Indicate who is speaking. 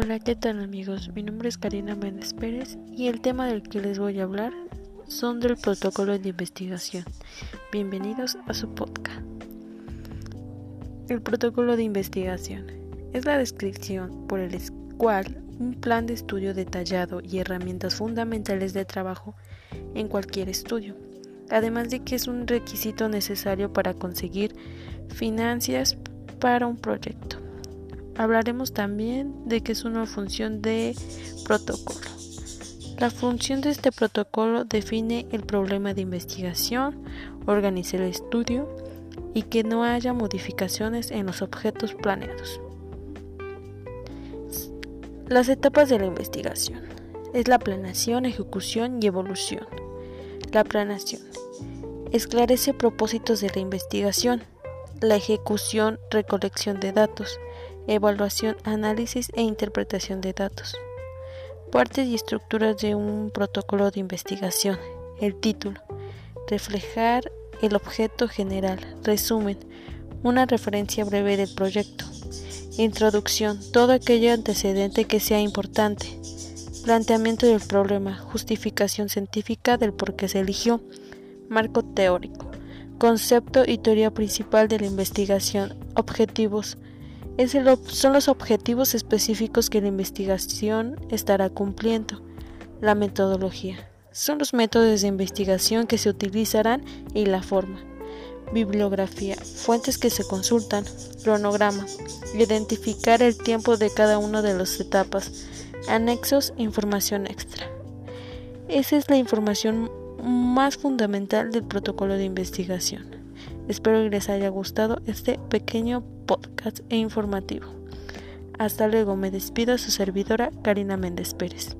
Speaker 1: Hola, ¿qué tal amigos? Mi nombre es Karina Méndez Pérez y el tema del que les voy a hablar son del protocolo de investigación. Bienvenidos a su podcast. El protocolo de investigación es la descripción por el cual un plan de estudio detallado y herramientas fundamentales de trabajo en cualquier estudio, además de que es un requisito necesario para conseguir financias para un proyecto. Hablaremos también de que es una función de protocolo. La función de este protocolo define el problema de investigación, organiza el estudio y que no haya modificaciones en los objetos planeados. Las etapas de la investigación es la planeación, ejecución y evolución. La planeación esclarece propósitos de la investigación. La ejecución, recolección de datos evaluación, análisis e interpretación de datos. Partes y estructuras de un protocolo de investigación. El título. Reflejar el objeto general. Resumen. Una referencia breve del proyecto. Introducción. Todo aquello antecedente que sea importante. Planteamiento del problema. Justificación científica del por qué se eligió. Marco teórico. Concepto y teoría principal de la investigación. Objetivos son los objetivos específicos que la investigación estará cumpliendo. La metodología. Son los métodos de investigación que se utilizarán y la forma. Bibliografía. Fuentes que se consultan. Cronograma. Identificar el tiempo de cada una de las etapas. Anexos. Información extra. Esa es la información más fundamental del protocolo de investigación. Espero que les haya gustado este pequeño podcast e informativo. Hasta luego, me despido su servidora Karina Méndez Pérez.